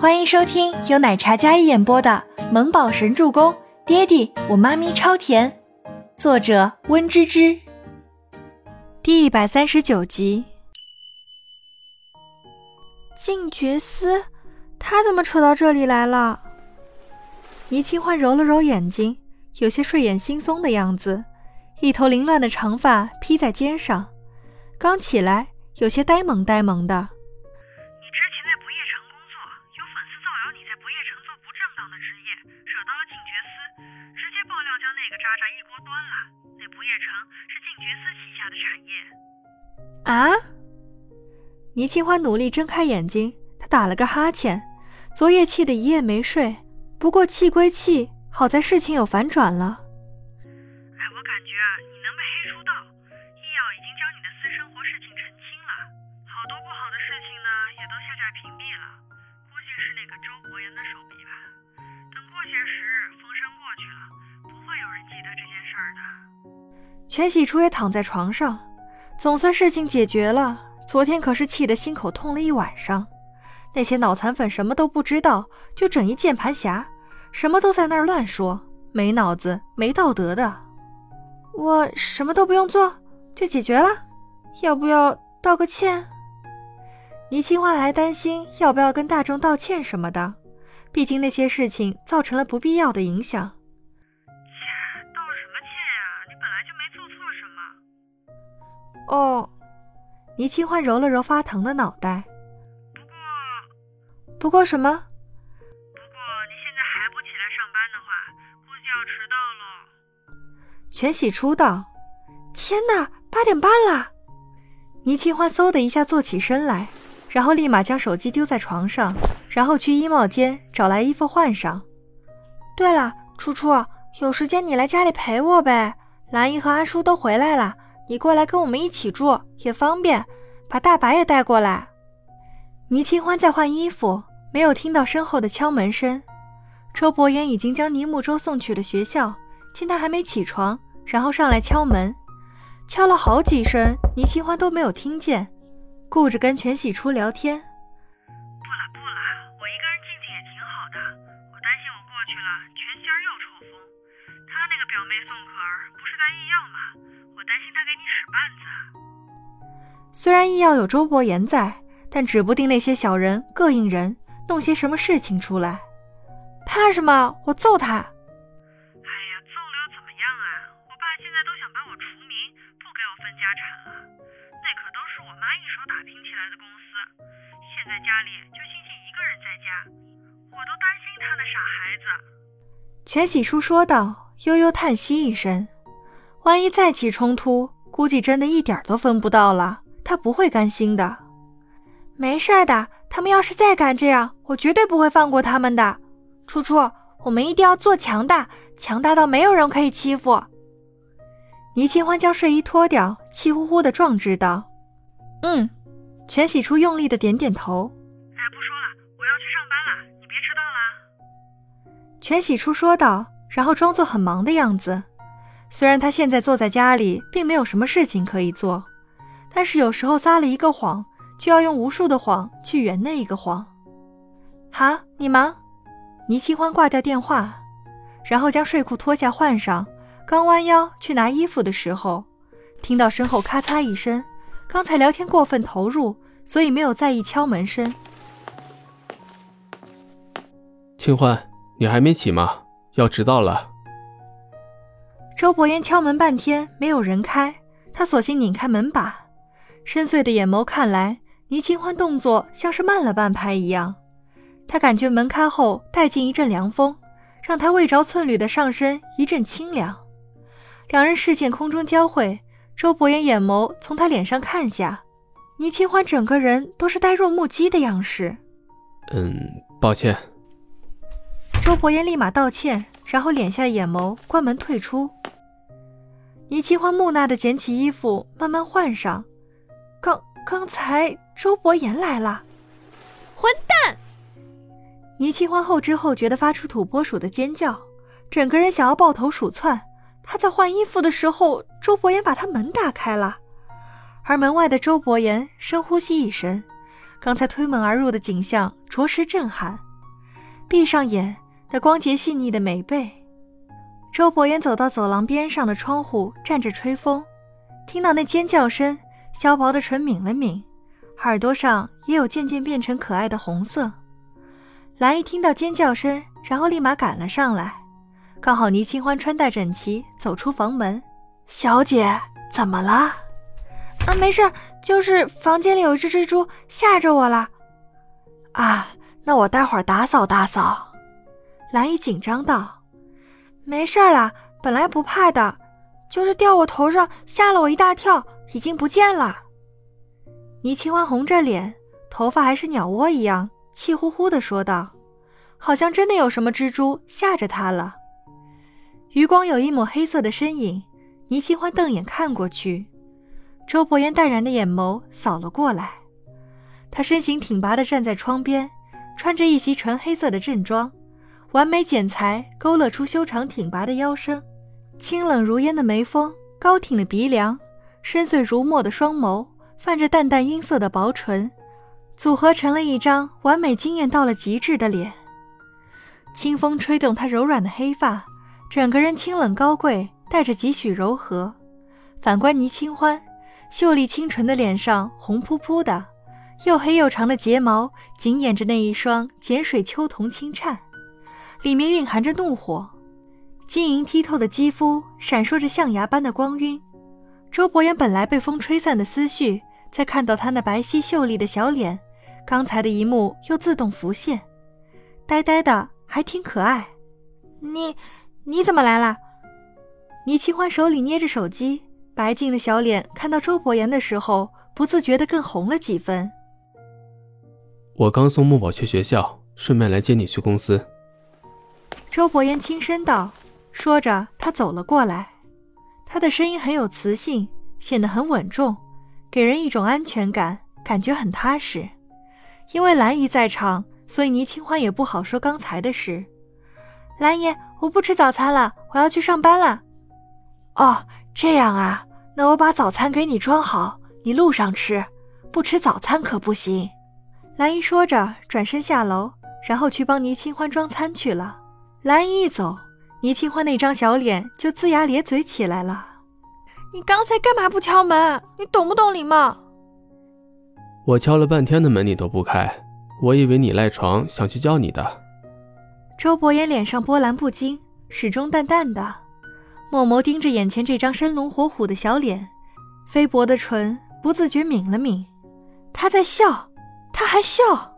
欢迎收听由奶茶嘉一演播的《萌宝神助攻》，爹地我妈咪超甜，作者温芝芝。第一百三十九集。静觉司，他怎么扯到这里来了？倪清欢揉了揉眼睛，有些睡眼惺忪的样子，一头凌乱的长发披在肩上，刚起来，有些呆萌呆萌的。啊！倪清欢努力睁开眼睛，她打了个哈欠。昨夜气得一夜没睡，不过气归气，好在事情有反转了。哎，我感觉啊，你能被黑出道，易耀已经将你的私生活事情澄清了，好多不好的事情呢，也都下架屏蔽了。估计是那个周伯言的手笔吧。等过些时日，风声过去了，不会有人记得这件事儿的。全喜初也躺在床上。总算事情解决了。昨天可是气得心口痛了一晚上。那些脑残粉什么都不知道，就整一键盘侠，什么都在那儿乱说，没脑子、没道德的。我什么都不用做，就解决了？要不要道个歉？倪清欢还担心要不要跟大众道歉什么的，毕竟那些事情造成了不必要的影响。哦，倪清欢揉了揉发疼的脑袋。不过，不过什么？不过你现在还不起来上班的话，估计要迟到了。全喜出道，天哪，八点半了！倪清欢嗖的一下坐起身来，然后立马将手机丢在床上，然后去衣帽间找来衣服换上。对了，初初，有时间你来家里陪我呗。兰姨和阿叔都回来了。你过来跟我们一起住也方便，把大白也带过来。倪清欢在换衣服，没有听到身后的敲门声。周伯言已经将倪木舟送去了学校，见他还没起床，然后上来敲门，敲了好几声，倪清欢都没有听见，顾着跟全喜初聊天。不了不了，我一个人静静也挺好的，我担心我过去了，全心儿又抽风。他那个表妹宋可儿不是在医药吗？我担心他给你使绊子。虽然医药有周伯言在，但指不定那些小人膈应人，弄些什么事情出来。怕什么？我揍他！哎呀，揍了又怎么样啊？我爸现在都想把我除名，不给我分家产了。那可都是我妈一手打拼起来的公司，现在家里就星星一个人在家，我都担心他那傻孩子。全喜叔说道，悠悠叹息一声。万一再起冲突，估计真的一点都分不到了。他不会甘心的。没事的，他们要是再敢这样，我绝对不会放过他们的。楚楚，我们一定要做强大，强大到没有人可以欺负。倪清欢将睡衣脱掉，气呼呼的壮志道：“嗯。”全喜初用力的点点头。哎，不说了，我要去上班了，你别迟到了。全喜初说道，然后装作很忙的样子。虽然他现在坐在家里，并没有什么事情可以做，但是有时候撒了一个谎，就要用无数的谎去圆那一个谎。好，你忙。倪清欢挂掉电话，然后将睡裤脱下换上，刚弯腰去拿衣服的时候，听到身后咔嚓一声。刚才聊天过分投入，所以没有在意敲门声。清欢，你还没起吗？要迟到了。周伯言敲门半天没有人开，他索性拧开门把，深邃的眼眸看来，倪清欢动作像是慢了半拍一样。他感觉门开后带进一阵凉风，让他未着寸缕的上身一阵清凉。两人视线空中交汇，周伯言眼眸从他脸上看下，倪清欢整个人都是呆若木鸡的样式。嗯，抱歉。周伯言立马道歉，然后敛下眼眸，关门退出。倪清欢木讷地捡起衣服，慢慢换上。刚刚才周伯言来了，混蛋！倪清欢后知后觉地发出土拨鼠的尖叫，整个人想要抱头鼠窜。他在换衣服的时候，周伯言把他门打开了，而门外的周伯言深呼吸一声，刚才推门而入的景象着实震撼。闭上眼，那光洁细腻的美背。周伯言走到走廊边上的窗户，站着吹风，听到那尖叫声，削薄的唇抿了抿，耳朵上也有渐渐变成可爱的红色。兰一听到尖叫声，然后立马赶了上来，刚好倪清欢穿戴整齐走出房门。小姐，怎么了？啊，没事，就是房间里有一只蜘蛛，吓着我了。啊，那我待会儿打扫打扫。兰一紧张道：“没事啦，本来不怕的，就是掉我头上，吓了我一大跳，已经不见了。”倪清欢红着脸，头发还是鸟窝一样。气呼呼地说道：“好像真的有什么蜘蛛吓着他了。”余光有一抹黑色的身影，倪清欢瞪眼看过去，周伯言淡然的眼眸扫了过来。他身形挺拔地站在窗边，穿着一袭纯黑色的正装，完美剪裁勾勒出修长挺拔的腰身，清冷如烟的眉峰，高挺的鼻梁，深邃如墨的双眸，泛着淡淡阴色的薄唇。组合成了一张完美惊艳到了极致的脸。清风吹动她柔软的黑发，整个人清冷高贵，带着几许柔和。反观倪清欢，秀丽清纯的脸上红扑扑的，又黑又长的睫毛紧掩着那一双碱水秋瞳轻颤，里面蕴含着怒火。晶莹剔透的肌肤闪烁着象牙般的光晕。周伯言本来被风吹散的思绪，在看到他那白皙秀丽的小脸。刚才的一幕又自动浮现，呆呆的，还挺可爱。你，你怎么来了？倪清欢手里捏着手机，白净的小脸看到周伯言的时候，不自觉的更红了几分。我刚送木宝去学校，顺便来接你去公司。周伯言轻声道，说着他走了过来，他的声音很有磁性，显得很稳重，给人一种安全感，感觉很踏实。因为兰姨在场，所以倪清欢也不好说刚才的事。兰姨，我不吃早餐了，我要去上班了。哦，这样啊，那我把早餐给你装好，你路上吃。不吃早餐可不行。兰姨说着，转身下楼，然后去帮倪清欢装餐去了。兰姨一走，倪清欢那张小脸就龇牙咧嘴起来了。你刚才干嘛不敲门？你懂不懂礼貌？我敲了半天的门，你都不开，我以为你赖床想去叫你的。周伯言脸上波澜不惊，始终淡淡的，默默盯着眼前这张生龙活虎的小脸，菲薄的唇不自觉抿了抿，他在笑，他还笑。